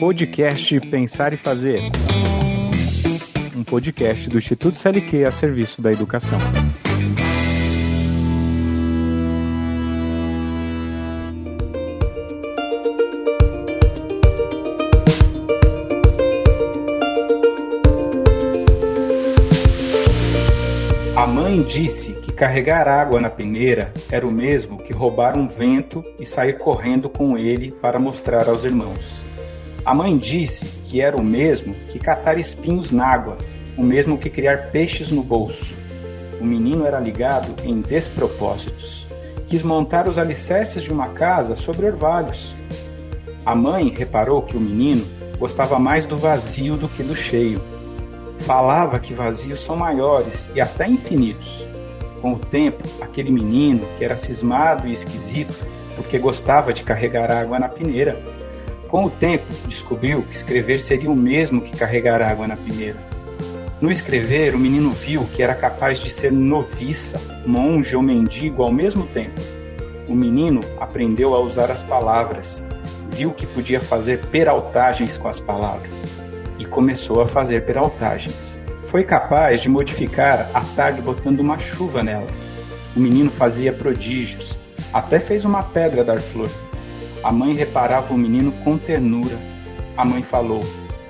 Podcast Pensar e Fazer. Um podcast do Instituto CLQ a serviço da educação. A mãe disse carregar água na peneira era o mesmo que roubar um vento e sair correndo com ele para mostrar aos irmãos. A mãe disse que era o mesmo que catar espinhos na água, o mesmo que criar peixes no bolso. O menino era ligado em despropósitos. Quis montar os alicerces de uma casa sobre orvalhos. A mãe reparou que o menino gostava mais do vazio do que do cheio. Falava que vazios são maiores e até infinitos. Com o tempo, aquele menino, que era cismado e esquisito, porque gostava de carregar água na peneira, com o tempo, descobriu que escrever seria o mesmo que carregar água na peneira. No escrever, o menino viu que era capaz de ser noviça, monge ou mendigo ao mesmo tempo. O menino aprendeu a usar as palavras, viu que podia fazer peraltagens com as palavras e começou a fazer peraltagens. Foi capaz de modificar a tarde botando uma chuva nela. O menino fazia prodígios, até fez uma pedra dar flor. A mãe reparava o menino com ternura. A mãe falou: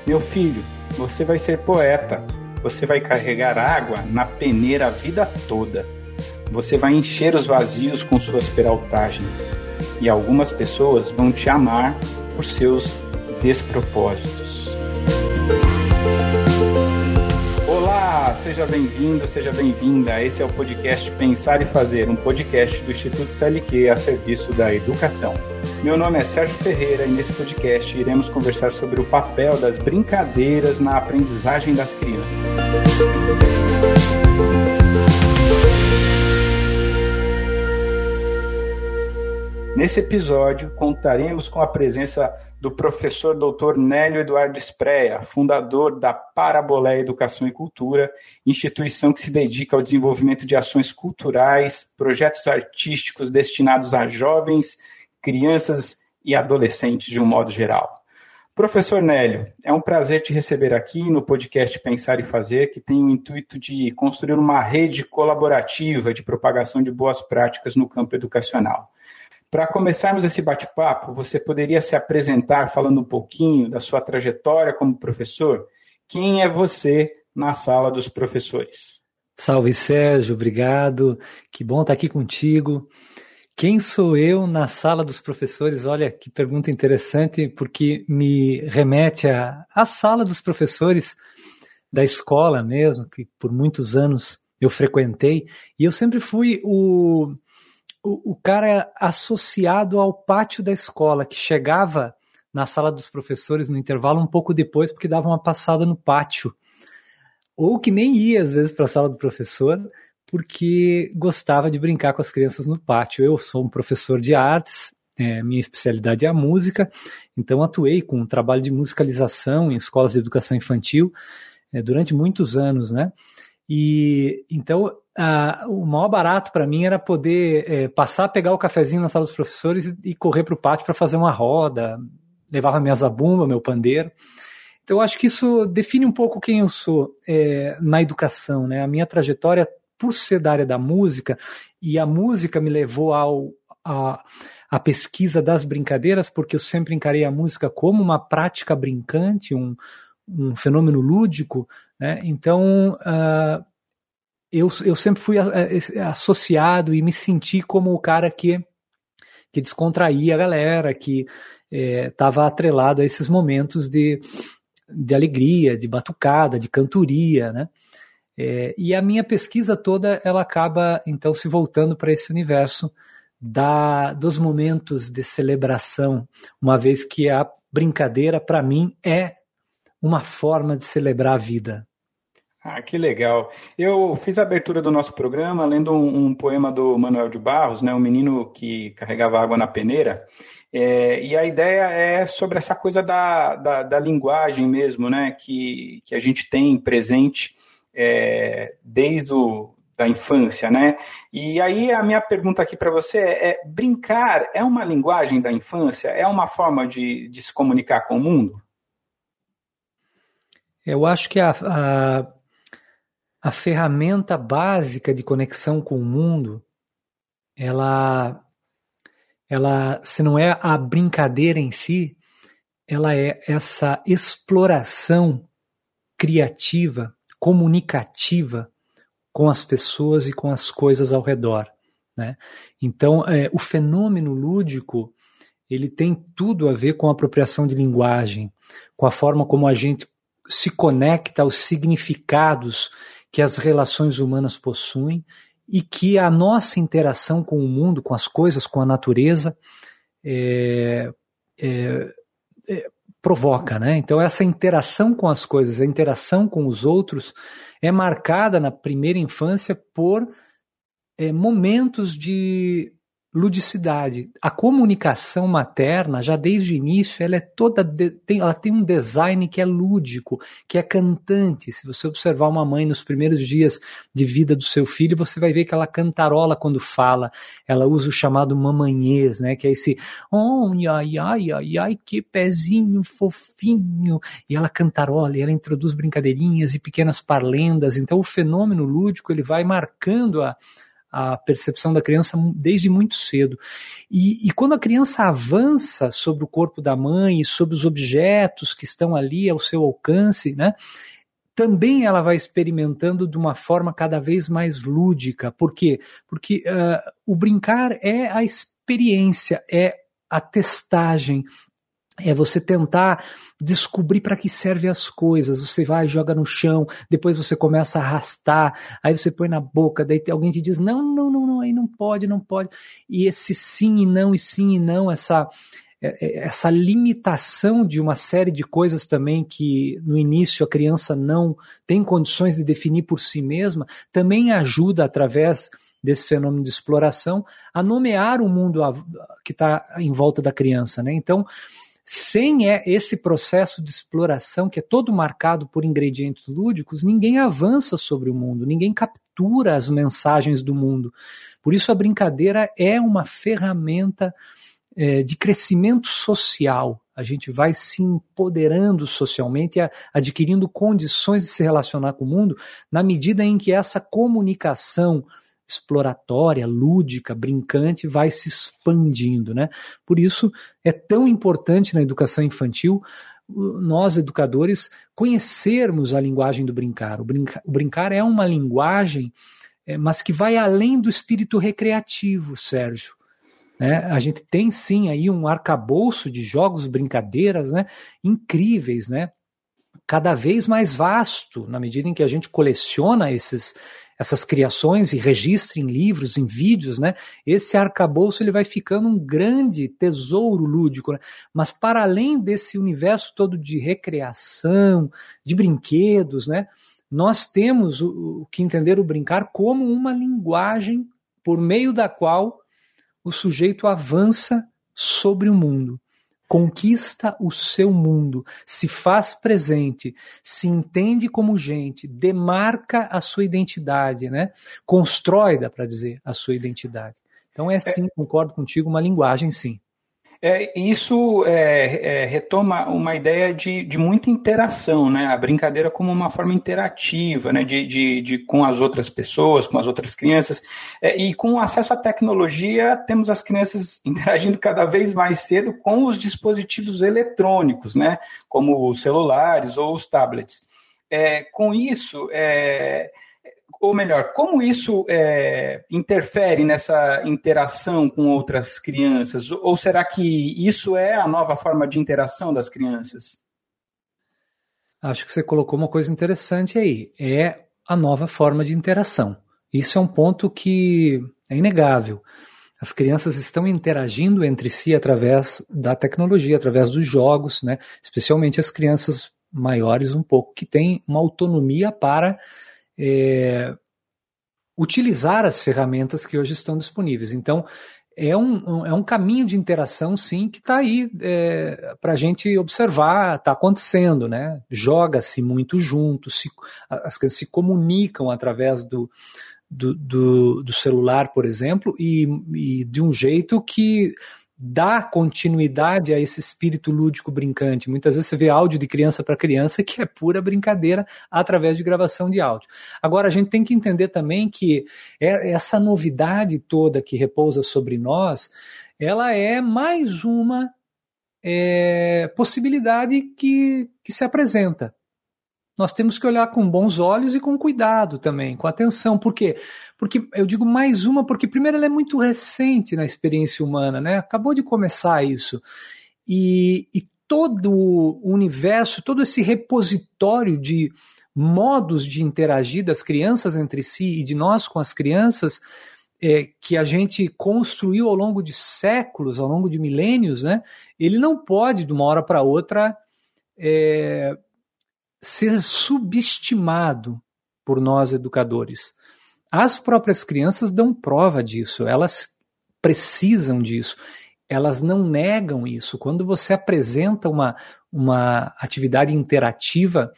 Meu filho, você vai ser poeta. Você vai carregar água na peneira a vida toda. Você vai encher os vazios com suas peraltagens. E algumas pessoas vão te amar por seus despropósitos. Seja bem-vindo, seja bem-vinda. Esse é o podcast Pensar e Fazer, um podcast do Instituto CLQ a serviço da educação. Meu nome é Sérgio Ferreira e nesse podcast iremos conversar sobre o papel das brincadeiras na aprendizagem das crianças. Nesse episódio, contaremos com a presença do professor Dr. Nélio Eduardo Espreia, fundador da Parabolé Educação e Cultura, instituição que se dedica ao desenvolvimento de ações culturais, projetos artísticos destinados a jovens, crianças e adolescentes de um modo geral. Professor Nélio, é um prazer te receber aqui no podcast Pensar e Fazer, que tem o intuito de construir uma rede colaborativa de propagação de boas práticas no campo educacional. Para começarmos esse bate-papo, você poderia se apresentar falando um pouquinho da sua trajetória como professor? Quem é você na sala dos professores? Salve Sérgio, obrigado. Que bom estar aqui contigo. Quem sou eu na sala dos professores? Olha que pergunta interessante, porque me remete à, sala dos professores da escola mesmo, que por muitos anos eu frequentei, e eu sempre fui o, o, cara associado ao pátio da escola, que chegava na sala dos professores no intervalo um pouco depois, porque dava uma passada no pátio. Ou que nem ia, às vezes, para a sala do professor, porque gostava de brincar com as crianças no pátio. Eu sou um professor de artes, é, minha especialidade é a música, então atuei com um trabalho de musicalização em escolas de educação infantil é, durante muitos anos, né? E então ah, o maior barato para mim era poder é, passar, pegar o cafezinho na sala dos professores e, e correr para o pátio para fazer uma roda. Levava minha zabumba, meu pandeiro. Então, eu acho que isso define um pouco quem eu sou é, na educação. Né? A minha trajetória, por ser da área da música, e a música me levou ao, a, a pesquisa das brincadeiras, porque eu sempre encarei a música como uma prática brincante, um, um fenômeno lúdico. Né? Então, uh, eu, eu sempre fui associado e me senti como o cara que, que descontraía a galera, que estava é, atrelado a esses momentos de, de alegria, de batucada, de cantoria, né? É, e a minha pesquisa toda ela acaba então se voltando para esse universo da, dos momentos de celebração, uma vez que a brincadeira para mim é uma forma de celebrar a vida. Ah, que legal. Eu fiz a abertura do nosso programa lendo um, um poema do Manuel de Barros, né, um menino que carregava água na peneira. É, e a ideia é sobre essa coisa da, da, da, linguagem mesmo, né, que, que a gente tem presente é, desde o da infância, né? E aí a minha pergunta aqui para você é, é, brincar é uma linguagem da infância? É uma forma de, de se comunicar com o mundo? Eu acho que a, a, a ferramenta básica de conexão com o mundo, ela, ela, se não é a brincadeira em si, ela é essa exploração criativa, comunicativa com as pessoas e com as coisas ao redor. Né? Então, é, o fenômeno lúdico ele tem tudo a ver com a apropriação de linguagem, com a forma como a gente se conecta aos significados que as relações humanas possuem e que a nossa interação com o mundo, com as coisas, com a natureza, é, é, é, provoca, né? Então essa interação com as coisas, a interação com os outros é marcada na primeira infância por é, momentos de ludicidade. A comunicação materna, já desde o início, ela é toda de, tem, ela tem um design que é lúdico, que é cantante. Se você observar uma mãe nos primeiros dias de vida do seu filho, você vai ver que ela cantarola quando fala. Ela usa o chamado mamanhês, né, que é esse oh, ai ai ai ai que pezinho fofinho. E ela cantarola, e ela introduz brincadeirinhas e pequenas parlendas. Então o fenômeno lúdico, ele vai marcando a a percepção da criança desde muito cedo. E, e, quando a criança avança sobre o corpo da mãe e sobre os objetos que estão ali ao seu alcance, né? Também ela vai experimentando de uma forma cada vez mais lúdica. Por quê? Porque uh, o brincar é a experiência, é a testagem, é você tentar descobrir para que servem as coisas. Você vai, joga no chão, depois você começa a arrastar, aí você põe na boca, daí alguém te diz: não, não, não, não, aí não pode, não pode. E esse sim e não, e sim e não, essa, é, é, essa limitação de uma série de coisas também que no início a criança não tem condições de definir por si mesma, também ajuda através desse fenômeno de exploração a nomear o mundo que está em volta da criança, né? Então sem é esse processo de exploração, que é todo marcado por ingredientes lúdicos, ninguém avança sobre o mundo, ninguém captura as mensagens do mundo. Por isso, a brincadeira é uma ferramenta é, de crescimento social. A gente vai se empoderando socialmente, adquirindo condições de se relacionar com o mundo, na medida em que essa comunicação exploratória, lúdica, brincante, vai se expandindo, né? Por isso é tão importante na educação infantil nós educadores conhecermos a linguagem do brincar. O, brincar, o brincar é uma linguagem, é, mas que vai além do espírito recreativo, Sérgio. Né? A gente tem sim aí um arcabouço de jogos, brincadeiras, né? Incríveis, né? Cada vez mais vasto, na medida em que a gente coleciona esses, essas criações e registra em livros, em vídeos, né? Esse arcabouço ele vai ficando um grande tesouro lúdico, né? Mas para além desse universo todo de recreação, de brinquedos, né? Nós temos o, o que entender o brincar como uma linguagem por meio da qual o sujeito avança sobre o mundo conquista o seu mundo, se faz presente, se entende como gente, demarca a sua identidade, né? Constrói, dá para dizer, a sua identidade. Então é sim, concordo contigo, uma linguagem sim. É, isso é, é, retoma uma ideia de, de muita interação, né? A brincadeira como uma forma interativa, né? De, de, de com as outras pessoas, com as outras crianças. É, e com acesso à tecnologia, temos as crianças interagindo cada vez mais cedo com os dispositivos eletrônicos, né? Como os celulares ou os tablets. É, com isso, é, ou melhor, como isso é, interfere nessa interação com outras crianças? Ou será que isso é a nova forma de interação das crianças? Acho que você colocou uma coisa interessante aí. É a nova forma de interação. Isso é um ponto que é inegável. As crianças estão interagindo entre si através da tecnologia, através dos jogos, né? especialmente as crianças maiores um pouco, que têm uma autonomia para é, utilizar as ferramentas que hoje estão disponíveis. Então, é um, é um caminho de interação, sim, que está aí é, para a gente observar, está acontecendo, né? Joga-se muito junto, se, as crianças se comunicam através do, do, do, do celular, por exemplo, e, e de um jeito que dá continuidade a esse espírito lúdico brincante. Muitas vezes você vê áudio de criança para criança que é pura brincadeira através de gravação de áudio. Agora, a gente tem que entender também que é essa novidade toda que repousa sobre nós, ela é mais uma é, possibilidade que, que se apresenta nós temos que olhar com bons olhos e com cuidado também, com atenção. Por quê? Porque eu digo mais uma, porque primeiro ela é muito recente na experiência humana, né? Acabou de começar isso. E, e todo o universo, todo esse repositório de modos de interagir das crianças entre si e de nós com as crianças, é, que a gente construiu ao longo de séculos, ao longo de milênios, né? Ele não pode, de uma hora para outra, é, ser subestimado por nós educadores. As próprias crianças dão prova disso, elas precisam disso, elas não negam isso. Quando você apresenta uma, uma atividade interativa,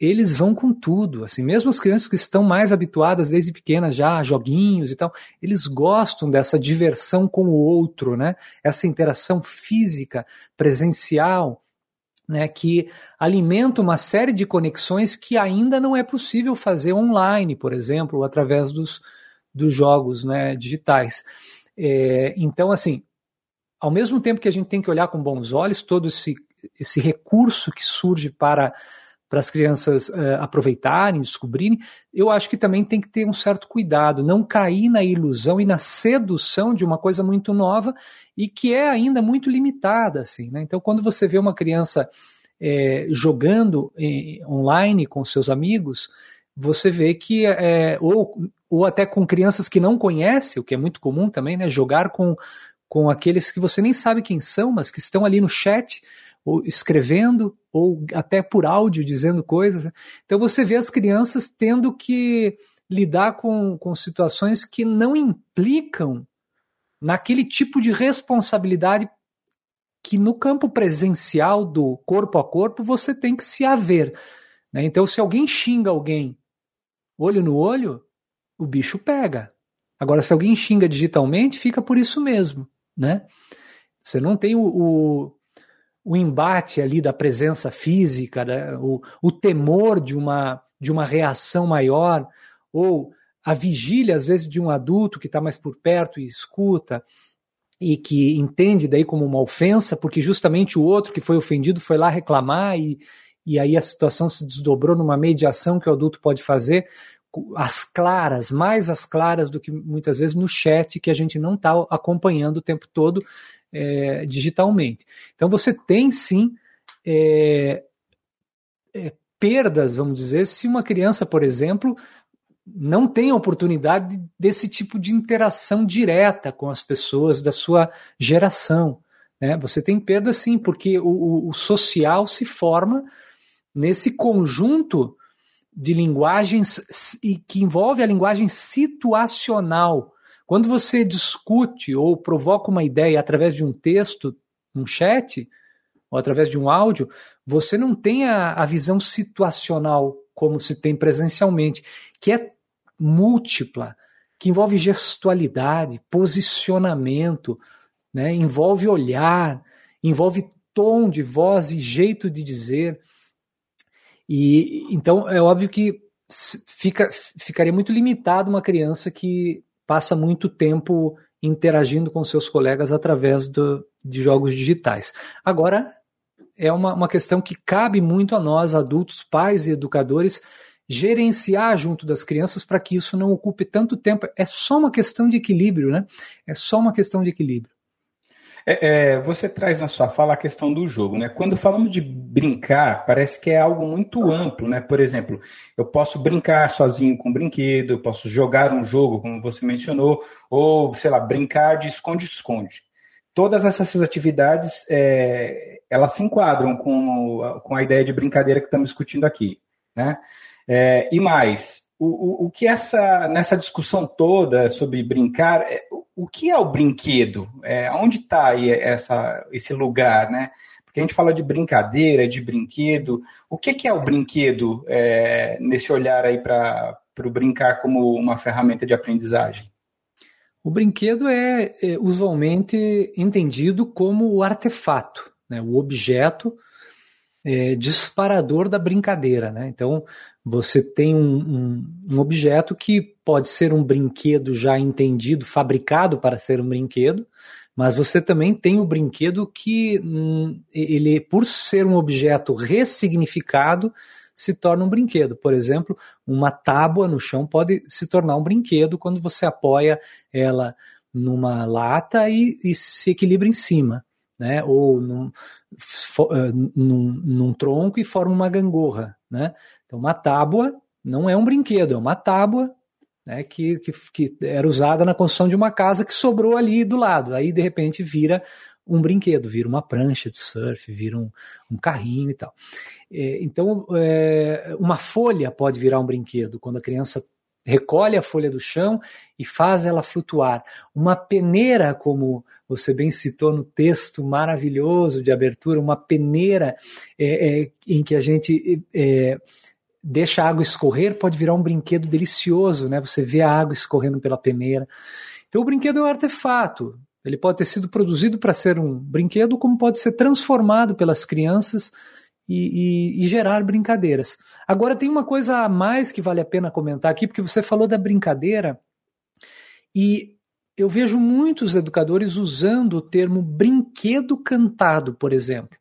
eles vão com tudo, assim, mesmo as crianças que estão mais habituadas desde pequenas já a joguinhos e tal, eles gostam dessa diversão com o outro, né? Essa interação física, presencial, né, que alimenta uma série de conexões que ainda não é possível fazer online, por exemplo, através dos, dos jogos né, digitais. É, então, assim, ao mesmo tempo que a gente tem que olhar com bons olhos todo esse, esse recurso que surge para para as crianças uh, aproveitarem, descobrirem, eu acho que também tem que ter um certo cuidado, não cair na ilusão e na sedução de uma coisa muito nova e que é ainda muito limitada, assim, né? Então, quando você vê uma criança é, jogando em, online com seus amigos, você vê que ou, ou até com crianças que não conhece, o que é muito comum também, né? Jogar com, com aqueles que você nem sabe quem são, mas que estão ali no chat ou escrevendo, ou até por áudio dizendo coisas. Né? Então você vê as crianças tendo que lidar com, com situações que não implicam naquele tipo de responsabilidade que no campo presencial do corpo a corpo você tem que se haver. Né? Então, se alguém xinga alguém olho no olho, o bicho pega. Agora, se alguém xinga digitalmente, fica por isso mesmo. Né? Você não tem o, o o embate ali da presença física, né? o, o temor de uma, de uma reação maior, ou a vigília, às vezes, de um adulto que está mais por perto e escuta, e que entende daí como uma ofensa, porque justamente o outro que foi ofendido foi lá reclamar e, e aí a situação se desdobrou numa mediação que o adulto pode fazer, as claras, mais as claras do que muitas vezes no chat que a gente não está acompanhando o tempo todo é, digitalmente. Então você tem sim é, é, perdas, vamos dizer, se uma criança, por exemplo, não tem oportunidade desse tipo de interação direta com as pessoas da sua geração. Né? Você tem perda sim, porque o, o social se forma nesse conjunto de linguagens e que envolve a linguagem situacional. Quando você discute ou provoca uma ideia através de um texto, um chat, ou através de um áudio, você não tem a, a visão situacional como se tem presencialmente, que é múltipla, que envolve gestualidade, posicionamento, né? envolve olhar, envolve tom de voz e jeito de dizer. E então é óbvio que fica, ficaria muito limitado uma criança que passa muito tempo interagindo com seus colegas através do, de jogos digitais. Agora, é uma, uma questão que cabe muito a nós, adultos, pais e educadores, gerenciar junto das crianças para que isso não ocupe tanto tempo. É só uma questão de equilíbrio, né? É só uma questão de equilíbrio. É, é, você traz na sua fala a questão do jogo, né? Quando falamos de brincar, parece que é algo muito amplo, né? Por exemplo, eu posso brincar sozinho com um brinquedo, eu posso jogar um jogo, como você mencionou, ou, sei lá, brincar de esconde-esconde. Todas essas atividades, é, elas se enquadram com, com a ideia de brincadeira que estamos discutindo aqui, né? É, e mais, o, o, o, que essa nessa discussão toda sobre brincar, é, o que é o brinquedo? É, onde está essa, esse lugar, né? Porque a gente fala de brincadeira, de brinquedo. O que, que é o brinquedo é, nesse olhar aí para o brincar como uma ferramenta de aprendizagem? O brinquedo é, é usualmente entendido como o artefato, né, o objeto é, disparador da brincadeira. Né? Então, você tem um, um, um, objeto que pode ser um brinquedo já entendido, fabricado para ser um brinquedo, mas você também tem o brinquedo que, hum, ele, por ser um objeto ressignificado, se torna um brinquedo. Por exemplo, uma tábua no chão pode se tornar um brinquedo quando você apoia ela numa lata e, e se equilibra em cima né? Ou num, eh, num, num, tronco e forma uma gangorra, né? Então, uma tábua não é um brinquedo, é uma tábua né, que, que, que era usada na construção de uma casa que sobrou ali do lado. Aí, de repente, vira um brinquedo, vira uma prancha de surf, vira um, um carrinho e tal. É, então, é, uma folha pode virar um brinquedo quando a criança recolhe a folha do chão e faz ela flutuar. Uma peneira, como você bem citou no texto maravilhoso de abertura, uma peneira é, é, em que a gente é, deixa a água escorrer, pode virar um brinquedo delicioso, né? Você vê a água escorrendo pela peneira. Então o brinquedo é um artefato. Ele pode ter sido produzido para ser um brinquedo, como pode ser transformado pelas crianças e, e, e, gerar brincadeiras. Agora tem uma coisa a mais que vale a pena comentar aqui, porque você falou da brincadeira e eu vejo muitos educadores usando o termo brinquedo cantado, por exemplo,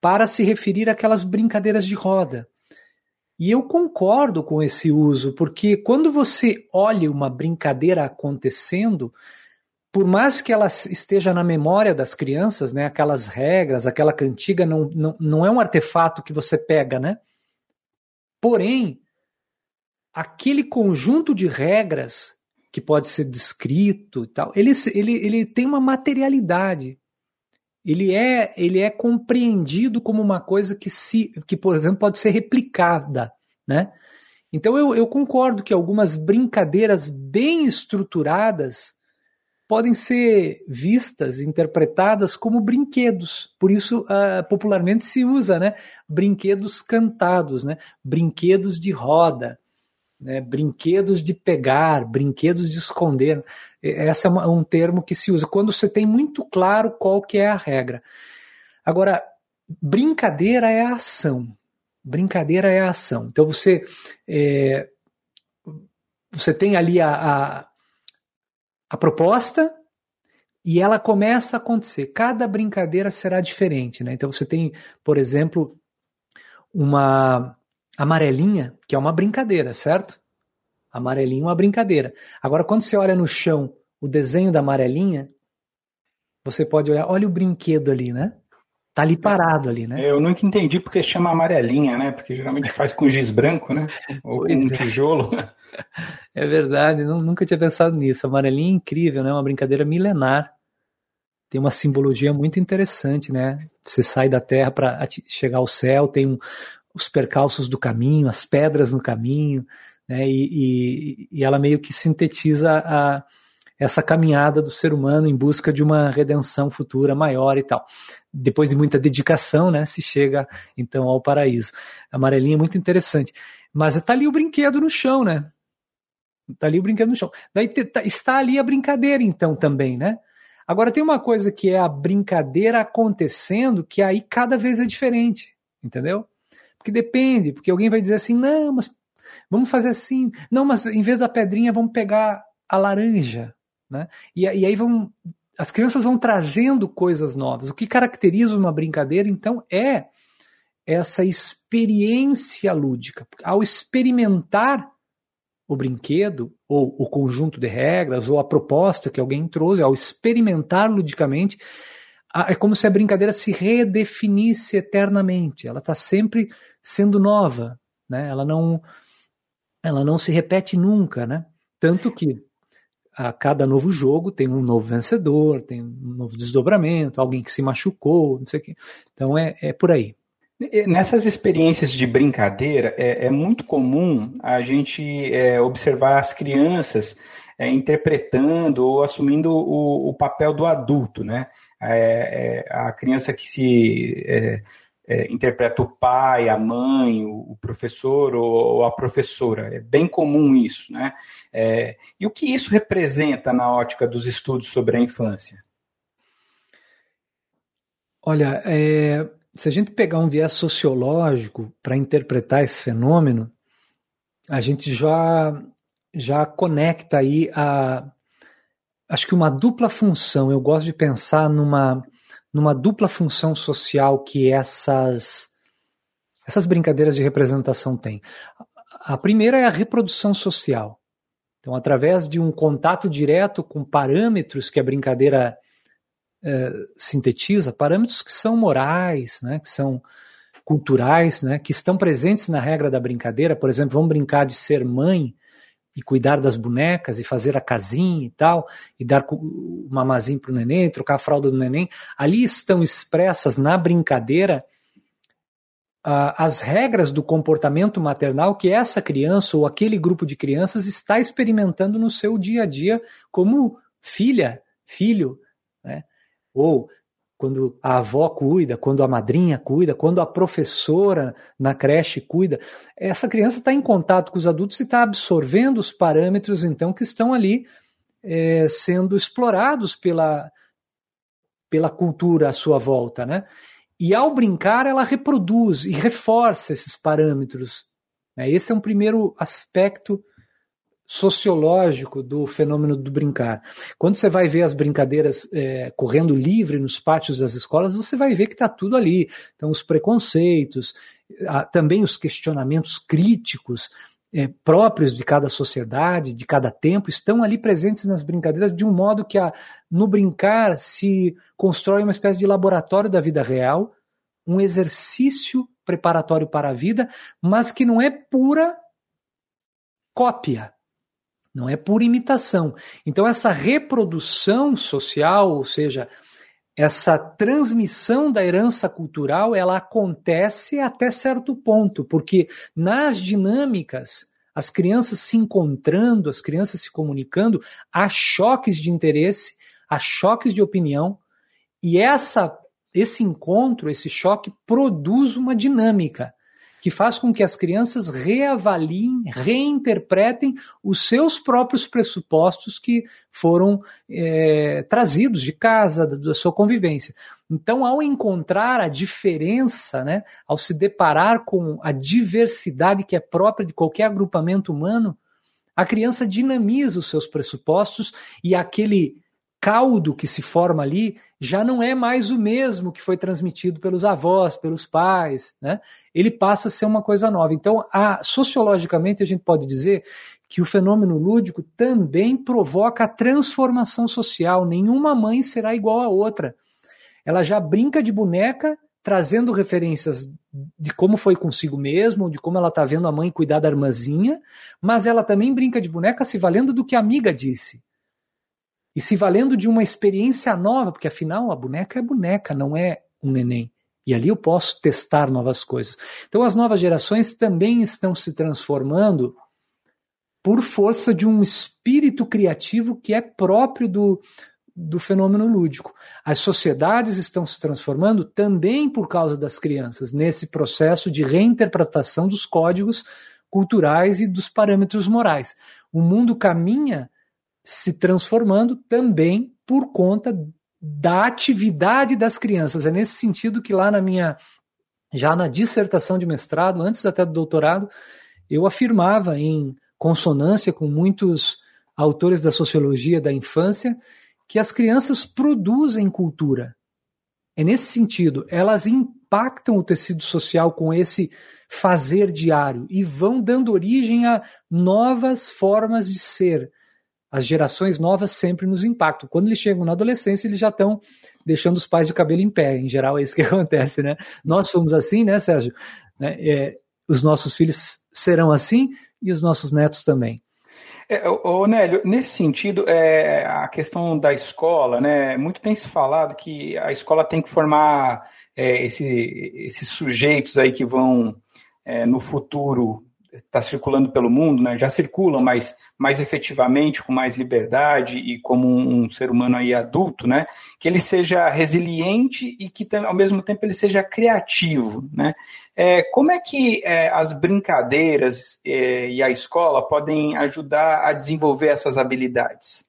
para se referir àquelas brincadeiras de roda. E eu concordo com esse uso, porque quando você olha uma brincadeira acontecendo, por mais que ela esteja na memória das crianças, né, aquelas regras, aquela cantiga não, não, não é um artefato que você pega, né? Porém, aquele conjunto de regras que pode ser descrito e tal, ele, ele, ele tem uma materialidade. Ele é, ele é compreendido como uma coisa que, se, que, por exemplo, pode ser replicada, né? Então eu, eu concordo que algumas brincadeiras bem estruturadas podem ser vistas, interpretadas como brinquedos. Por isso, uh, popularmente se usa, né? Brinquedos cantados, né? Brinquedos de roda, né? Brinquedos de pegar, brinquedos de esconder. Esse é um termo que se usa quando você tem muito claro qual que é a regra. Agora, brincadeira é a ação. Brincadeira é a ação. Então você é, você tem ali a, a a proposta e ela começa a acontecer. Cada brincadeira será diferente, né? Então você tem, por exemplo, uma amarelinha, que é uma brincadeira, certo? Amarelinha é uma brincadeira. Agora, quando você olha no chão o desenho da amarelinha, você pode olhar, olha o brinquedo ali, né? Tá ali parado ali, né? Eu nunca entendi porque chama amarelinha, né? Porque geralmente faz com giz branco, né? Ou com um é. tijolo. É verdade, nunca tinha pensado nisso. Amarelinha é incrível, né? Uma brincadeira milenar. Tem uma simbologia muito interessante, né? Você sai da terra para chegar ao céu, tem um, os percalços do caminho, as pedras no caminho, né? E, e, e ela meio que sintetiza a, essa caminhada do ser humano em busca de uma redenção futura maior e tal. Depois de muita dedicação, né, se chega então ao paraíso. Amarelinha é muito interessante. Mas está ali o brinquedo no chão, né? Está ali o brinquedo no chão. Daí tá, está ali a brincadeira, então, também, né? Agora tem uma coisa que é a brincadeira acontecendo, que aí cada vez é diferente, entendeu? Porque depende, porque alguém vai dizer assim, não, mas vamos fazer assim. Não, mas em vez da pedrinha, vamos pegar a laranja. Né? E, e aí vão, as crianças vão trazendo coisas novas. O que caracteriza uma brincadeira, então, é essa experiência lúdica. Ao experimentar o brinquedo, ou o conjunto de regras, ou a proposta que alguém trouxe, ao experimentar ludicamente, é como se a brincadeira se redefinisse eternamente. Ela está sempre sendo nova, né? Ela não, ela não se repete nunca, né? Tanto que a cada novo jogo tem um novo vencedor, tem um novo desdobramento, alguém que se machucou, não sei o quê. Então é, é por aí. Nessas experiências de brincadeira, é, é muito comum a gente é, observar as crianças é, interpretando ou assumindo o, o, papel do adulto, né? É, é, a criança que se é, interpreta o pai, a mãe, o, o professor ou, ou, a professora. É bem comum isso, né? É, e o que isso representa na ótica dos estudos sobre a infância? Olha, é, se a gente pegar um viés sociológico para interpretar esse fenômeno, a gente já já conecta aí a acho que uma dupla função. Eu gosto de pensar numa numa dupla função social que essas essas brincadeiras de representação têm. A primeira é a reprodução social. Então, através de um contato direto com parâmetros que a brincadeira é, sintetiza, parâmetros que são morais, né, que são culturais, né, que estão presentes na regra da brincadeira. Por exemplo, vamos brincar de ser mãe e cuidar das bonecas e fazer a casinha e tal, e dar o mamazinho para o neném, trocar a fralda do neném, ali estão expressas na brincadeira uh, as regras do comportamento maternal que essa criança ou aquele grupo de crianças está experimentando no seu dia a dia como filha, filho, né? ou quando a avó cuida, quando a madrinha cuida, quando a professora na creche cuida, essa criança está em contato com os adultos e está absorvendo os parâmetros, então, que estão ali é, sendo explorados pela, pela cultura à sua volta, né? E ao brincar, ela reproduz e reforça esses parâmetros. Né? Esse é um primeiro aspecto sociológico do fenômeno do brincar. Quando você vai ver as brincadeiras é, correndo livre nos pátios das escolas, você vai ver que está tudo ali. Então, os preconceitos, a, também os questionamentos críticos é, próprios de cada sociedade, de cada tempo, estão ali presentes nas brincadeiras de um modo que a, no brincar se constrói uma espécie de laboratório da vida real, um exercício preparatório para a vida, mas que não é pura cópia não é por imitação. Então, essa reprodução social, ou seja, essa transmissão da herança cultural, ela acontece até certo ponto, porque nas dinâmicas, as crianças se encontrando, as crianças se comunicando, há choques de interesse, há choques de opinião, e essa esse encontro, esse choque produz uma dinâmica que faz com que as crianças reavaliem, reinterpretem os seus próprios pressupostos que foram é, trazidos de casa, da sua convivência. Então, ao encontrar a diferença, né, ao se deparar com a diversidade que é própria de qualquer agrupamento humano, a criança dinamiza os seus pressupostos e aquele caldo que se forma ali já não é mais o mesmo que foi transmitido pelos avós, pelos pais, né? Ele passa a ser uma coisa nova. Então, a, sociologicamente, a gente pode dizer que o fenômeno lúdico também provoca a transformação social. Nenhuma mãe será igual a outra. Ela já brinca de boneca, trazendo referências de como foi consigo mesmo, de como ela está vendo a mãe cuidar da irmãzinha, mas ela também brinca de boneca se valendo do que a amiga disse e se valendo de uma experiência nova, porque afinal a boneca é boneca, não é um neném. E ali eu posso testar novas coisas. Então as novas gerações também estão se transformando por força de um espírito criativo que é próprio do, do fenômeno lúdico. As sociedades estão se transformando também por causa das crianças, nesse processo de reinterpretação dos códigos culturais e dos parâmetros morais. O mundo caminha se transformando também por conta da atividade das crianças. É nesse sentido que lá na minha já na dissertação de mestrado, antes até do doutorado, eu afirmava em consonância com muitos autores da sociologia da infância que as crianças produzem cultura. É nesse sentido, elas impactam o tecido social com esse fazer diário e vão dando origem a novas formas de ser, as gerações novas sempre nos impactam. Quando eles chegam na adolescência, eles já estão deixando os pais de cabelo em pé. Em geral, é isso que acontece, né? Nós fomos assim, né, Sérgio? Né? É, os nossos filhos serão assim e os nossos netos também. É, Nélio, nesse sentido, é, a questão da escola, né? Muito tem se falado que a escola tem que formar é, esse, esses sujeitos aí que vão, é, no futuro, está circulando pelo mundo, né, já circulam, mas mais efetivamente, com mais liberdade e como um, um, ser humano aí adulto, né, que ele seja resiliente e que ao mesmo tempo ele seja criativo, né. É, como é que é, as brincadeiras é, e a escola podem ajudar a desenvolver essas habilidades?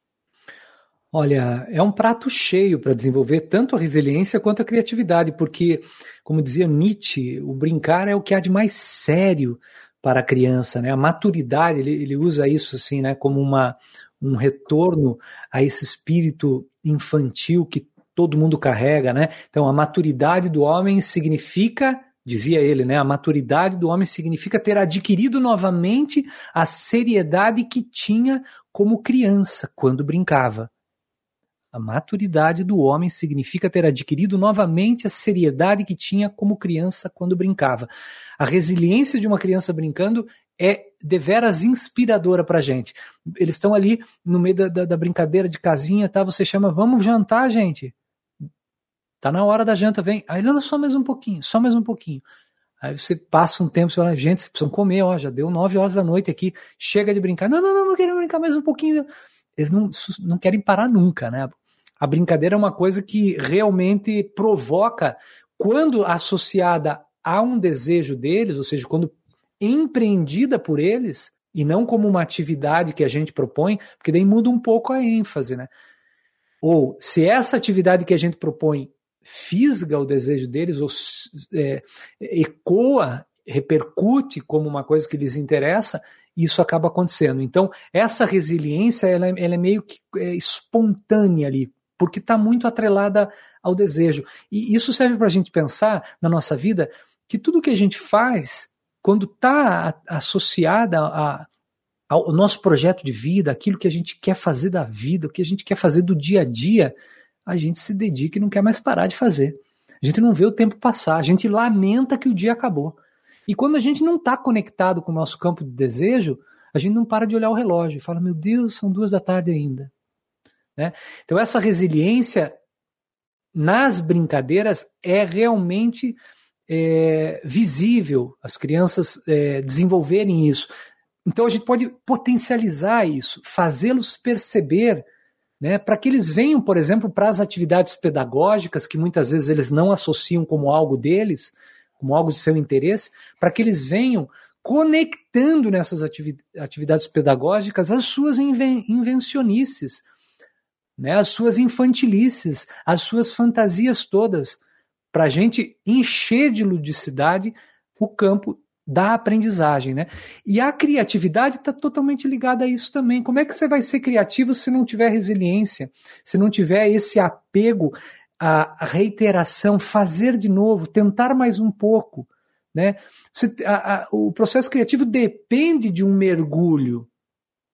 Olha, é um prato cheio para desenvolver tanto a resiliência quanto a criatividade, porque, como dizia Nietzsche, o brincar é o que há de mais sério para a criança, né? A maturidade, ele, ele usa isso assim, né, como uma, um retorno a esse espírito infantil que todo mundo carrega, né? Então, a maturidade do homem significa dizia ele, né? A maturidade do homem significa ter adquirido novamente a seriedade que tinha como criança quando brincava. A maturidade do homem significa ter adquirido novamente a seriedade que tinha como criança quando brincava. A resiliência de uma criança brincando é deveras inspiradora para gente. Eles estão ali no meio da, da, da, brincadeira de casinha, tá? Você chama, vamos jantar, gente. Tá na hora da janta, vem. Aí, não, só mais um pouquinho, só mais um pouquinho. Aí você passa um tempo, você fala, gente, vocês precisam comer, ó, já deu nove horas da noite aqui, chega de brincar. Não, não, não, não quero brincar mais um pouquinho. Eles não, não querem parar nunca, né? A brincadeira é uma coisa que realmente provoca, quando associada a um desejo deles, ou seja, quando empreendida por eles, e não como uma atividade que a gente propõe, porque daí muda um pouco a ênfase, né? Ou se essa atividade que a gente propõe fisga o desejo deles, ou é, ecoa, repercute como uma coisa que lhes interessa, isso acaba acontecendo. Então, essa resiliência ela, é, ela é meio que é, espontânea ali, porque está muito atrelada ao desejo. E isso serve para a gente pensar na nossa vida que tudo que a gente faz, quando está associada a, ao nosso projeto de vida, aquilo que a gente quer fazer da vida, o que a gente quer fazer do dia a dia, a gente se dedica e não quer mais parar de fazer. A gente não vê o tempo passar, a gente lamenta que o dia acabou. E quando a gente não está conectado com o nosso campo de desejo, a gente não para de olhar o relógio e fala: Meu Deus, são duas da tarde ainda. Né? Então, essa resiliência nas brincadeiras é realmente é, visível, as crianças é, desenvolverem isso. Então, a gente pode potencializar isso, fazê-los perceber, né, para que eles venham, por exemplo, para as atividades pedagógicas, que muitas vezes eles não associam como algo deles, como algo de seu interesse, para que eles venham conectando nessas atividades pedagógicas as suas invencionices, né, as suas infantilices, as suas fantasias todas, para a gente encher de ludicidade o campo da aprendizagem, né? E a criatividade está totalmente ligada a isso também. Como é que você vai ser criativo se não tiver resiliência, se não tiver esse apego à reiteração, fazer de novo, tentar mais um pouco, né? Você, a, a, o processo criativo depende de um mergulho,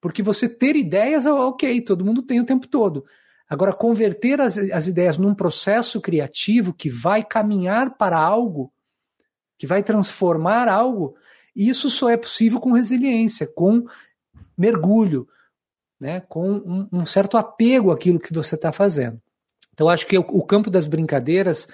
porque você ter ideias, ok, todo mundo tem o tempo todo. Agora, converter as, as ideias num processo criativo que vai caminhar para algo, que vai transformar algo, isso só é possível com resiliência, com mergulho, né, com um, um certo apego àquilo que você está fazendo. Então, acho que o, o campo das brincadeiras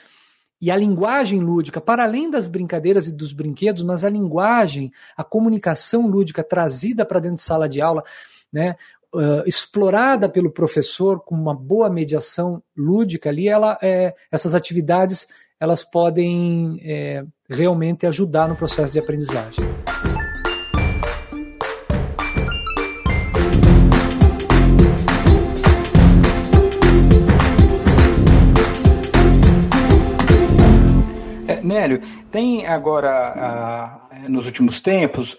e a linguagem lúdica, para além das brincadeiras e dos brinquedos, mas a linguagem, a comunicação lúdica trazida para dentro de sala de aula, né, uh, explorada pelo professor com uma boa mediação lúdica ali, ela, é, essas atividades elas podem é, realmente ajudar no processo de aprendizagem. Nélio, tem agora, nos últimos tempos,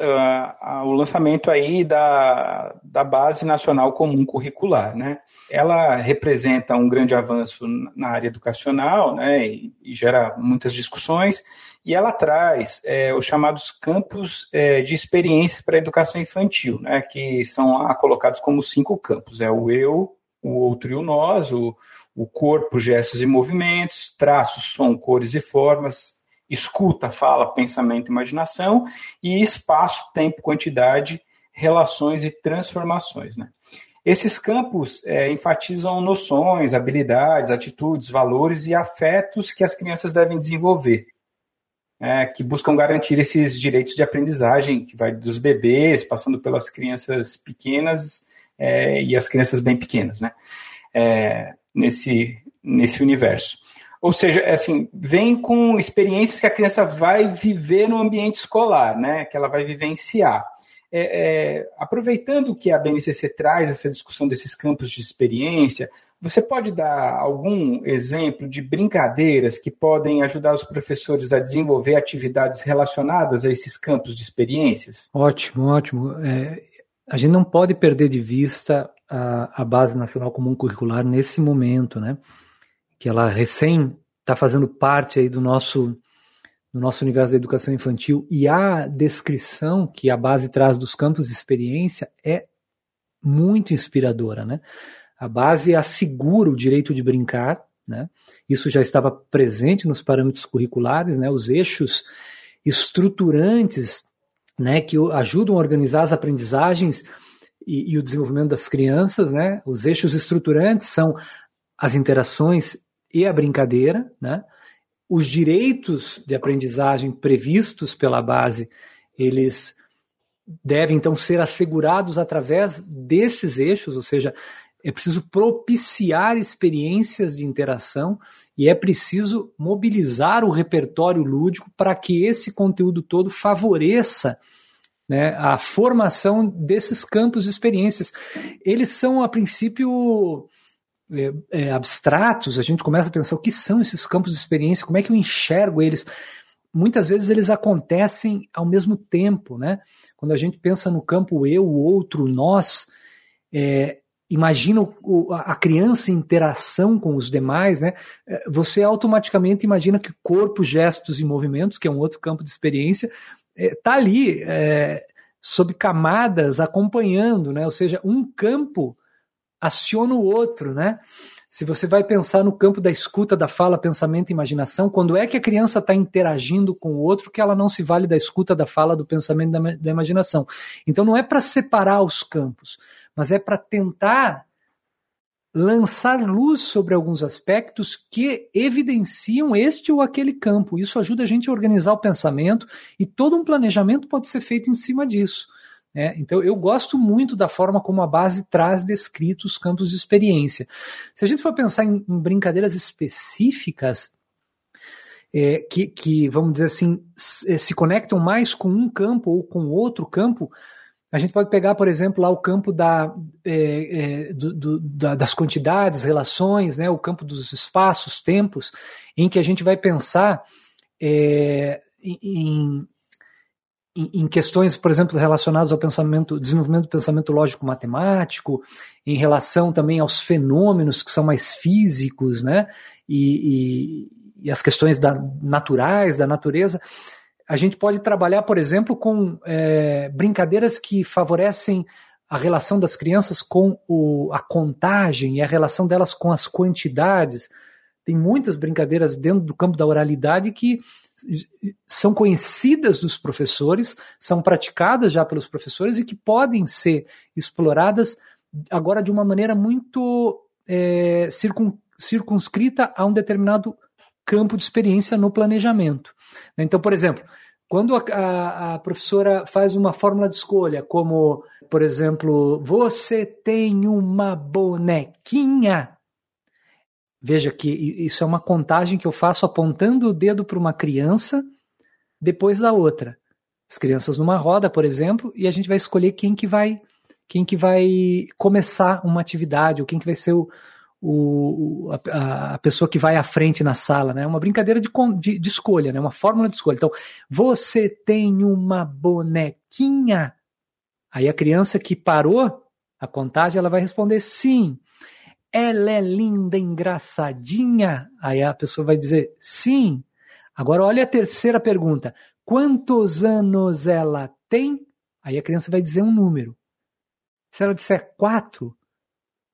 o lançamento aí da, da Base Nacional Comum Curricular, né? Ela representa um grande avanço na área educacional, né? E, e gera muitas discussões, e ela traz é, os chamados campos é, de experiência para a educação infantil, né? Que são colocados como cinco campos, é o eu, o outro e o nós, o, o corpo, gestos e movimentos, traços, som, cores e formas, escuta, fala, pensamento, imaginação, e espaço, tempo, quantidade, relações e transformações. Né? Esses campos é, enfatizam noções, habilidades, atitudes, valores e afetos que as crianças devem desenvolver. é, que buscam garantir esses direitos de aprendizagem, que vai dos bebês, passando pelas crianças pequenas é, e as crianças bem pequenas, né? É, nesse, nesse universo. Ou seja, é assim, vem com experiências que a criança vai viver no ambiente escolar, né? Que ela vai vivenciar. É, é, aproveitando que a BNCC traz essa discussão desses campos de experiência, você pode dar algum exemplo de brincadeiras que podem ajudar os professores a desenvolver atividades relacionadas a esses campos de experiências? Ótimo, ótimo. É, a gente não pode perder de vista a, a Base Nacional Comum Curricular nesse momento, né? Que ela recém está fazendo parte aí do nosso no nosso universo da educação infantil e a descrição que a base traz dos campos de experiência é muito inspiradora, né? A base assegura o direito de brincar, né? Isso já estava presente nos parâmetros curriculares, né? Os eixos estruturantes, né? Que ajudam a organizar as aprendizagens e, e o desenvolvimento das crianças, né? Os eixos estruturantes são as interações e a brincadeira, né? Os direitos de aprendizagem previstos pela base, eles devem então ser assegurados através desses eixos, ou seja, é preciso propiciar experiências de interação e é preciso mobilizar o repertório lúdico para que esse conteúdo todo favoreça né, a formação desses campos de experiências. Eles são, a princípio, é, é, abstratos, a gente começa a pensar o que são esses campos de experiência, como é que eu enxergo eles. Muitas vezes eles acontecem ao mesmo tempo, né? Quando a gente pensa no campo eu, o outro, nós, é, imagina o, a criança em interação com os demais, né? É, você automaticamente imagina que corpo, gestos e movimentos, que é um outro campo de experiência, está é, ali é, sob camadas acompanhando, né? Ou seja, um campo aciona o outro, né? Se você vai pensar no campo da escuta, da fala, pensamento e imaginação, quando é que a criança está interagindo com o outro que ela não se vale da escuta, da fala, do pensamento da, da imaginação? Então não é para separar os campos, mas é para tentar lançar luz sobre alguns aspectos que evidenciam este ou aquele campo. Isso ajuda a gente a organizar o pensamento e todo um planejamento pode ser feito em cima disso. É, então, eu gosto muito da forma como a base traz descritos os campos de experiência. Se a gente for pensar em, em brincadeiras específicas, é, que, que, vamos dizer assim, se, é, se conectam mais com um campo ou com outro campo, a gente pode pegar, por exemplo, lá o campo da, é, é, do, do, da, das quantidades, relações, né, o campo dos espaços, tempos, em que a gente vai pensar é, em, em, questões, por exemplo, relacionadas ao pensamento, desenvolvimento do pensamento lógico-matemático, em relação também aos fenômenos que são mais físicos, né, e, e, e as questões da, naturais, da natureza, a gente pode trabalhar, por exemplo, com é, brincadeiras que favorecem a relação das crianças com o, a contagem e a relação delas com as quantidades. Tem muitas brincadeiras dentro do campo da oralidade que são conhecidas dos professores, são praticadas já pelos professores e que podem ser exploradas agora de uma maneira muito é, circun, circunscrita a um determinado campo de experiência no planejamento. Então, por exemplo, quando a, a, a, professora faz uma fórmula de escolha, como, por exemplo, você tem uma bonequinha, Veja que isso é uma contagem que eu faço apontando o dedo para uma criança, depois da outra. As crianças numa roda, por exemplo, e a gente vai escolher quem que vai quem que vai começar uma atividade, ou quem que vai ser o, o, a, a, pessoa que vai à frente na sala, né? Uma brincadeira de, de, de, escolha, né? Uma fórmula de escolha. Então, você tem uma bonequinha? Aí a criança que parou a contagem, ela vai responder sim. Ela é linda, engraçadinha? Aí a pessoa vai dizer sim. Agora olha a terceira pergunta. Quantos anos ela tem? Aí a criança vai dizer um número. Se ela disser quatro,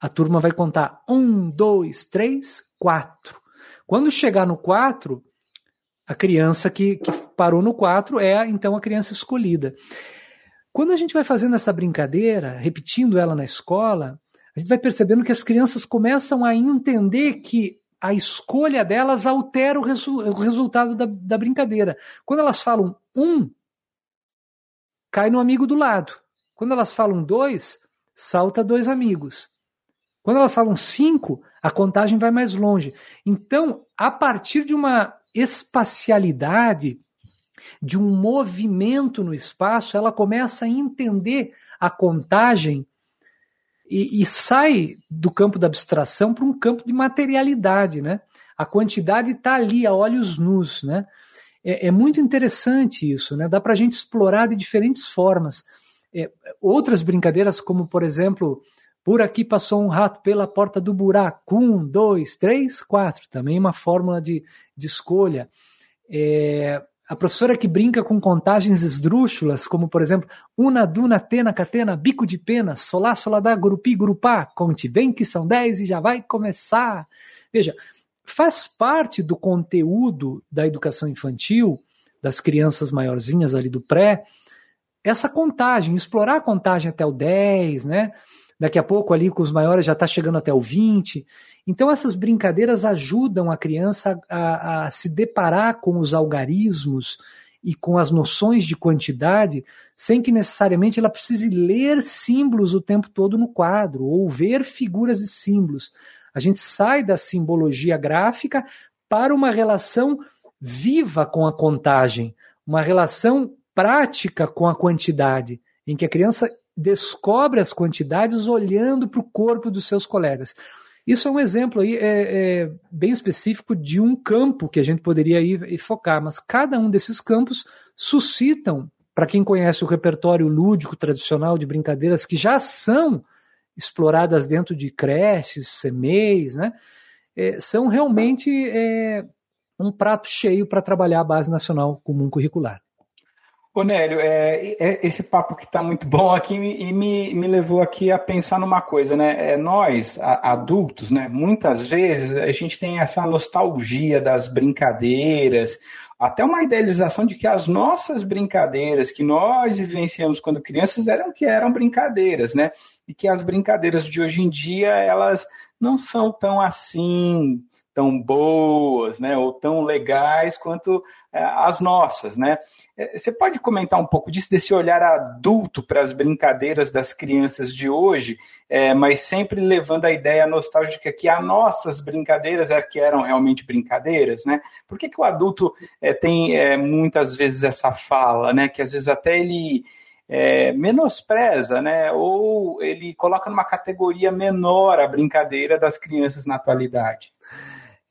a turma vai contar um, dois, três, quatro. Quando chegar no quatro, a criança que, que parou no quatro é então a criança escolhida. Quando a gente vai fazendo essa brincadeira, repetindo ela na escola, a gente vai percebendo que as crianças começam a entender que a escolha delas altera o, resu o resultado da, da brincadeira. Quando elas falam um, cai no amigo do lado. Quando elas falam dois, salta dois amigos. Quando elas falam cinco, a contagem vai mais longe. Então, a partir de uma espacialidade, de um movimento no espaço, ela começa a entender a contagem e, e sai do campo da abstração para um campo de materialidade, né? A quantidade está ali a olhos nus, né? É, é, muito interessante isso, né? Dá para a gente explorar de diferentes formas. É, outras brincadeiras, como por exemplo, por aqui passou um rato pela porta do buraco. Um, dois, três, quatro. Também uma fórmula de, de escolha. É, a professora que brinca com contagens esdrúxulas, como por exemplo, una, duna, tena, catena, bico de pena, solá, soladá, grupi, grupá, conte bem que são dez e já vai começar. Veja, faz parte do conteúdo da educação infantil, das crianças maiorzinhas ali do pré, essa contagem, explorar a contagem até o 10, né? Daqui a pouco ali com os maiores já está chegando até o 20. Então essas brincadeiras ajudam a criança a, a se deparar com os algarismos e com as noções de quantidade, sem que necessariamente ela precise ler símbolos o tempo todo no quadro ou ver figuras de símbolos. A gente sai da simbologia gráfica para uma relação viva com a contagem, uma relação prática com a quantidade, em que a criança descobre as quantidades olhando para o corpo dos seus colegas. Isso é um exemplo aí é, é, bem específico de um campo que a gente poderia ir focar, mas cada um desses campos suscitam, para quem conhece o repertório lúdico tradicional de brincadeiras que já são exploradas dentro de creches, CMEs, né, é, são realmente é, um prato cheio para trabalhar a Base Nacional Comum Curricular. Ô Nélio, é, é, esse papo que está muito bom aqui e me, me levou aqui a pensar numa coisa, né? É, nós, a, adultos, né? Muitas vezes a gente tem essa nostalgia das brincadeiras, até uma idealização de que as nossas brincadeiras que nós vivenciamos quando crianças eram que eram brincadeiras, né? E que as brincadeiras de hoje em dia elas não são tão assim tão boas, né, ou tão legais quanto as nossas, né? É, você pode comentar um pouco disso, desse olhar adulto para as brincadeiras das crianças de hoje, é, mas sempre levando a ideia nostálgica que as nossas brincadeiras é que eram realmente brincadeiras, né? Por que, que o adulto é, tem é, muitas vezes essa fala, né? Que às vezes até ele é, menospreza, né? Ou ele coloca numa categoria menor a brincadeira das crianças na atualidade.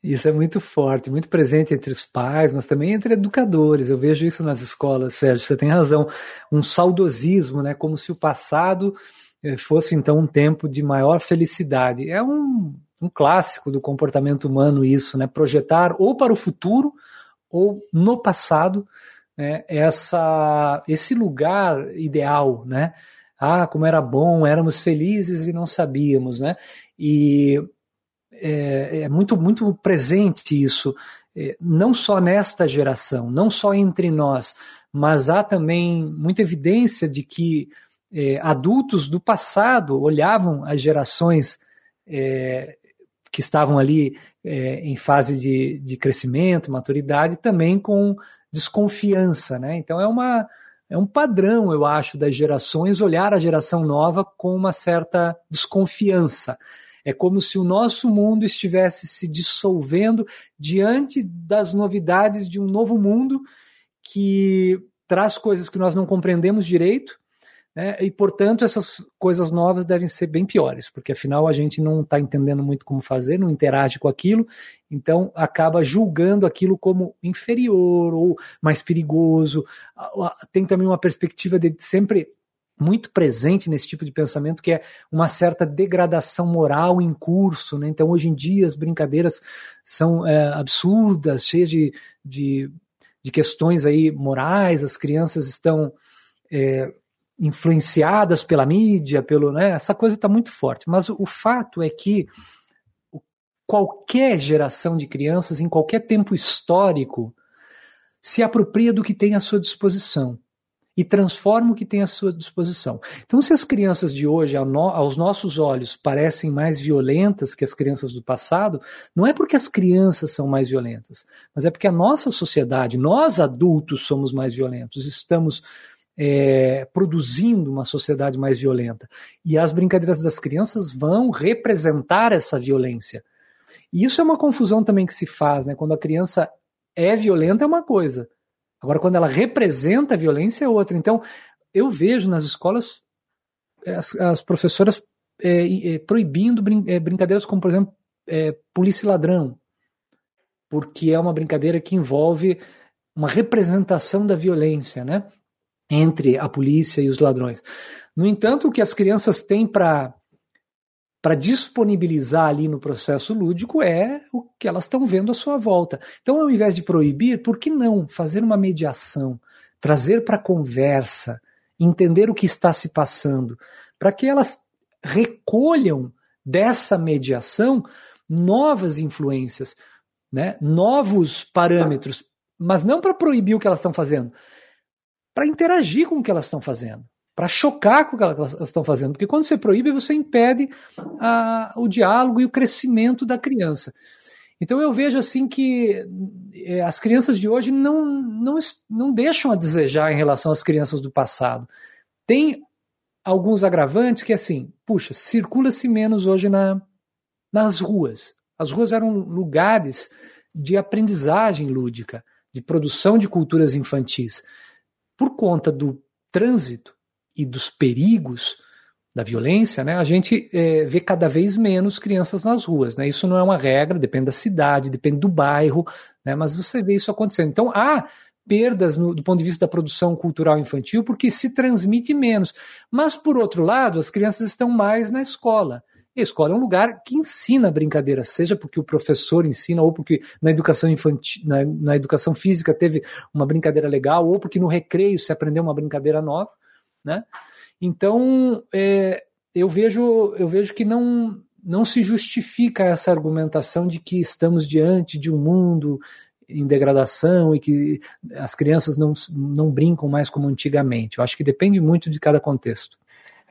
Isso é muito forte, muito presente entre os pais, mas também entre educadores. Eu vejo isso nas escolas, Sérgio, você tem razão. Um saudosismo, né? Como se o passado eh, fosse então um tempo de maior felicidade. É um, um clássico do comportamento humano isso, né? Projetar ou para o futuro ou no passado né? essa, esse lugar ideal, né? Ah, como era bom, éramos felizes e não sabíamos, né? E é, é muito, muito presente isso, é, não só nesta geração, não só entre nós, mas há também muita evidência de que é, adultos do passado olhavam as gerações é, que estavam ali é, em fase de, de crescimento, maturidade, também com desconfiança. Né? Então é, uma, é um padrão, eu acho, das gerações olhar a geração nova com uma certa desconfiança. É como se o nosso mundo estivesse se dissolvendo diante das novidades de um novo mundo que traz coisas que nós não compreendemos direito, né? e portanto essas coisas novas devem ser bem piores, porque afinal a gente não está entendendo muito como fazer, não interage com aquilo, então acaba julgando aquilo como inferior ou mais perigoso. Tem também uma perspectiva de sempre muito presente nesse tipo de pensamento, que é uma certa degradação moral em curso. Né? Então, hoje em dia, as brincadeiras são é, absurdas, cheias de, de, de, questões aí morais, as crianças estão é, influenciadas pela mídia, pelo, né? essa coisa está muito forte. Mas o, o fato é que qualquer geração de crianças, em qualquer tempo histórico, se apropria do que tem à sua disposição. E transforma o que tem à sua disposição. Então, se as crianças de hoje, aos nossos olhos, parecem mais violentas que as crianças do passado, não é porque as crianças são mais violentas, mas é porque a nossa sociedade, nós adultos, somos mais violentos, estamos é, produzindo uma sociedade mais violenta. E as brincadeiras das crianças vão representar essa violência. E isso é uma confusão também que se faz, né? Quando a criança é violenta é uma coisa, Agora, quando ela representa a violência, é outra. Então, eu vejo nas escolas eh, as, as professoras é, é, proibindo brin é, brincadeiras como, por exemplo, polícia e ladrão, porque é uma brincadeira que envolve uma representação da violência, né? Entre a polícia e os ladrões. No entanto, o que as crianças têm para para disponibilizar ali no processo lúdico é o que elas estão vendo à sua volta. Então, ao invés de proibir, por que não fazer uma mediação, trazer para conversa, entender o que está se passando, para que elas recolham dessa mediação novas influências, né? novos parâmetros, mas não para proibir o que elas estão fazendo, para interagir com o que elas estão fazendo para chocar com o que elas estão fazendo. Porque quando você proíbe, você impede a, o diálogo e o crescimento da criança. Então eu vejo assim que é, as crianças de hoje não, não, não deixam a desejar em relação às crianças do passado. Tem alguns agravantes que assim, puxa, circula-se menos hoje na, nas ruas. As ruas eram lugares de aprendizagem lúdica, de produção de culturas infantis. Por conta do trânsito, e dos perigos da violência, né, a gente é, vê cada vez menos crianças nas ruas. Né? Isso não é uma regra, depende da cidade, depende do bairro, né, mas você vê isso acontecendo. Então há perdas no, do ponto de vista da produção cultural infantil porque se transmite menos. Mas, por outro lado, as crianças estão mais na escola. A escola é um lugar que ensina brincadeira, seja porque o professor ensina, ou porque na educação infantil, na, na educação física teve uma brincadeira legal, ou porque no recreio se aprendeu uma brincadeira nova né? Então, é, eu vejo eu vejo que não não se justifica essa argumentação de que estamos diante de um mundo em degradação e que as crianças não, não brincam mais como antigamente. Eu acho que depende muito de cada contexto.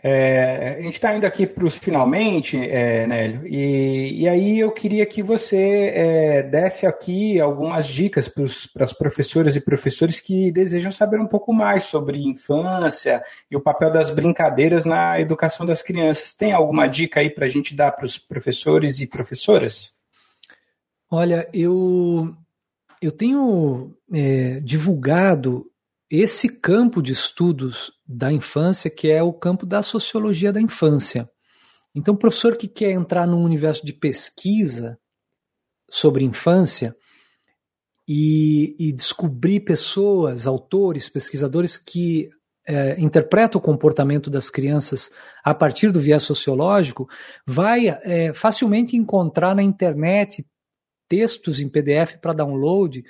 É, a gente está indo aqui para os finalmente, é, Nélio, e, e aí eu queria que você é, desse aqui algumas dicas para as professoras e professores que desejam saber um pouco mais sobre infância e o papel das brincadeiras na educação das crianças. Tem alguma dica aí para a gente dar para os professores e professoras? Olha, eu, eu tenho é, divulgado esse campo de estudos da infância, que é o campo da sociologia da infância. Então, professor que quer entrar num universo de pesquisa sobre infância e, e descobrir pessoas, autores, pesquisadores que é, interpretam o comportamento das crianças a partir do viés sociológico, vai é, facilmente encontrar na internet textos em PDF para download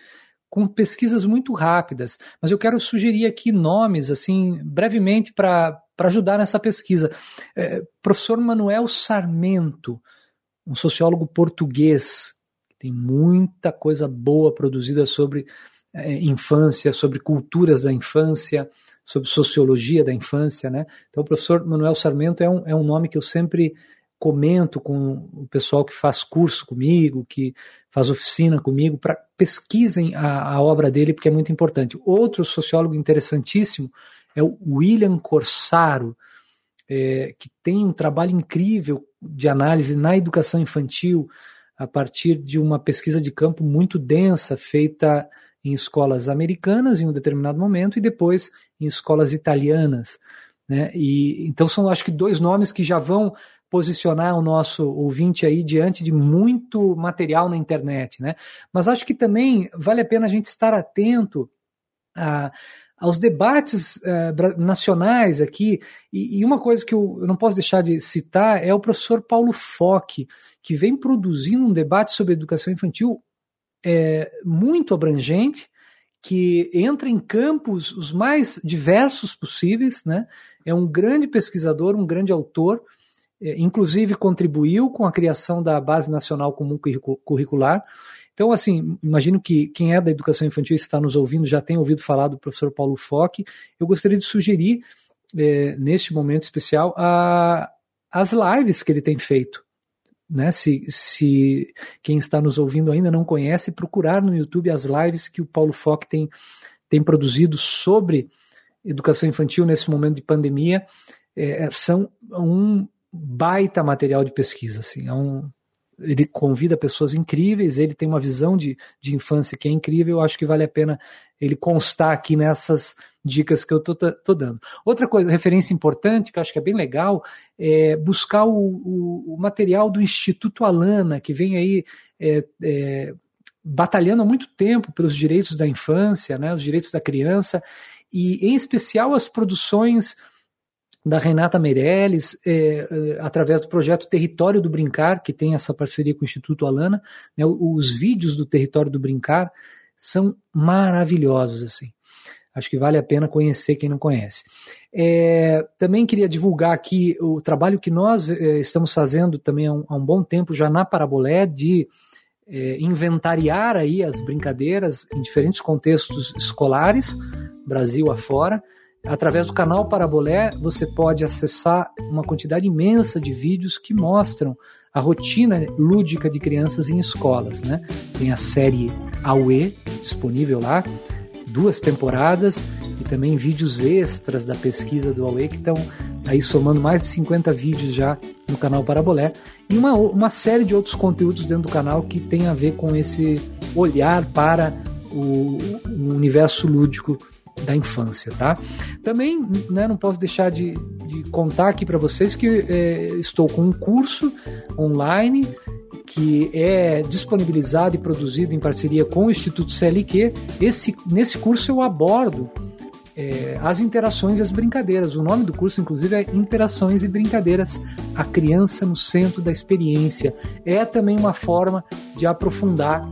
com pesquisas muito rápidas, mas eu quero sugerir aqui nomes, assim, brevemente, para ajudar nessa pesquisa. É, professor Manuel Sarmento, um sociólogo português, tem muita coisa boa produzida sobre é, infância, sobre culturas da infância, sobre sociologia da infância, né? Então, o professor Manuel Sarmento é um, é um nome que eu sempre comento com o pessoal que faz curso comigo, que faz oficina comigo, para pesquisem a, a, obra dele, porque é muito importante. Outro sociólogo interessantíssimo é o William Corsaro, é, que tem um trabalho incrível de análise na educação infantil, a partir de uma pesquisa de campo muito densa, feita em escolas americanas em um determinado momento e depois em escolas italianas. Né? E, então são acho que dois nomes que já vão posicionar o nosso ouvinte aí diante de muito material na internet, né? Mas acho que também vale a pena a gente estar atento a, aos debates uh, nacionais aqui, e, e, uma coisa que eu, eu, não posso deixar de citar é o professor Paulo Foque, que vem produzindo um debate sobre educação infantil é, muito abrangente, que entra em campos os mais diversos possíveis, né? É um grande pesquisador, um grande autor, inclusive contribuiu com a criação da Base Nacional Comum Curricular. Então, assim, imagino que quem é da educação infantil está nos ouvindo já tem ouvido falar do professor Paulo Foque. Eu gostaria de sugerir, é, neste momento especial, a, as lives que ele tem feito. Né? Se, se quem está nos ouvindo ainda não conhece, procurar no YouTube as lives que o Paulo Foque tem, tem produzido sobre educação infantil nesse momento de pandemia. É, são um baita material de pesquisa. Assim, é um, ele convida pessoas incríveis, ele tem uma visão de, de infância que é incrível, eu acho que vale a pena ele constar aqui nessas dicas que eu estou dando. Outra coisa, referência importante, que eu acho que é bem legal, é buscar o, o, o material do Instituto Alana, que vem aí é, é, batalhando há muito tempo pelos direitos da infância, né, os direitos da criança, e em especial as produções da Renata Meirelles, é, é, através do projeto Território do Brincar, que tem essa parceria com o Instituto Alana. Né, os vídeos do Território do Brincar são maravilhosos, assim. Acho que vale a pena conhecer quem não conhece. É, também queria divulgar aqui o trabalho que nós é, estamos fazendo também há um, há um, bom tempo já na Parabolé de é, inventariar aí as brincadeiras em diferentes contextos escolares, Brasil afora, Através do canal Parabolé, você pode acessar uma quantidade imensa de vídeos que mostram a rotina lúdica de crianças em escolas. Né? Tem a série AUE disponível lá, duas temporadas, e também vídeos extras da pesquisa do AUE que estão aí somando mais de 50 vídeos já no canal Parabolé, e uma, uma série de outros conteúdos dentro do canal que tem a ver com esse olhar para o, o universo lúdico da infância, tá? Também, né, não posso deixar de, de contar aqui para vocês que é, estou com um curso online que é disponibilizado e produzido em parceria com o Instituto CLQ. Esse, nesse curso eu abordo é, as interações e as brincadeiras. O nome do curso, inclusive, é Interações e Brincadeiras, a criança no centro da experiência. É também uma forma de aprofundar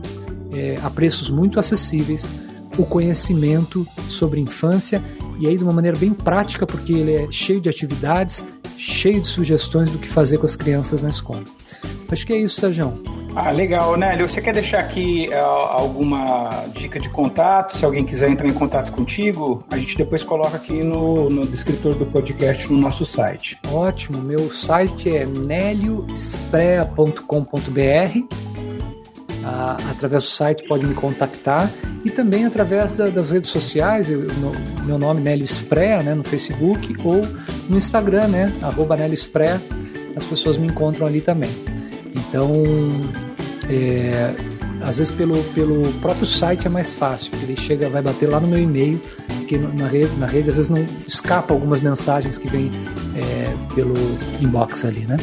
é, a preços muito acessíveis o conhecimento sobre infância e aí de uma maneira bem prática, porque ele é cheio de atividades, cheio de sugestões do que fazer com as crianças na escola. Acho que é isso, Sérgio. Ah, legal, Nélio. Você quer deixar aqui uh, alguma dica de contato? Se alguém quiser entrar em contato contigo, a gente depois coloca aqui no, no descritor do podcast no nosso site. Ótimo. Meu site é nélioesprea.com.br ah, através do site pode me contactar e também através da, das redes sociais, eu, meu, meu, nome Nélio Sprea, né, no Facebook ou no Instagram, né, arroba Nélio Sprea, as pessoas me encontram ali também. Então, é, às vezes pelo, pelo próprio site é mais fácil, ele chega, vai bater lá no meu e-mail, porque na rede, na rede às vezes não escapa algumas mensagens que vêm é, pelo inbox ali, né?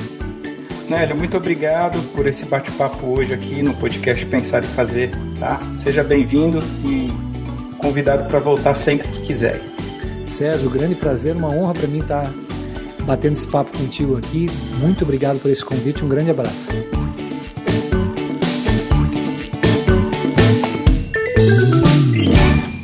Nélio, muito obrigado por esse bate-papo hoje aqui no podcast Pensar e Fazer, tá? Seja bem-vindo e convidado para voltar sempre que quiser. Sérgio, grande prazer, uma honra para mim estar batendo esse papo contigo aqui. Muito obrigado por esse convite, um grande abraço.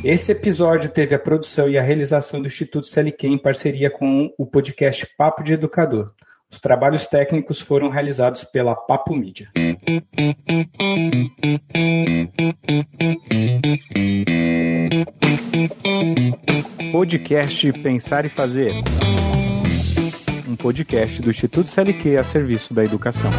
Esse episódio teve a produção e a realização do Instituto CLQ em parceria com o podcast Papo de Educador. Os trabalhos técnicos foram realizados pela Papo Mídia. Podcast Pensar e Fazer. Um podcast do Instituto CLQ a serviço da educação.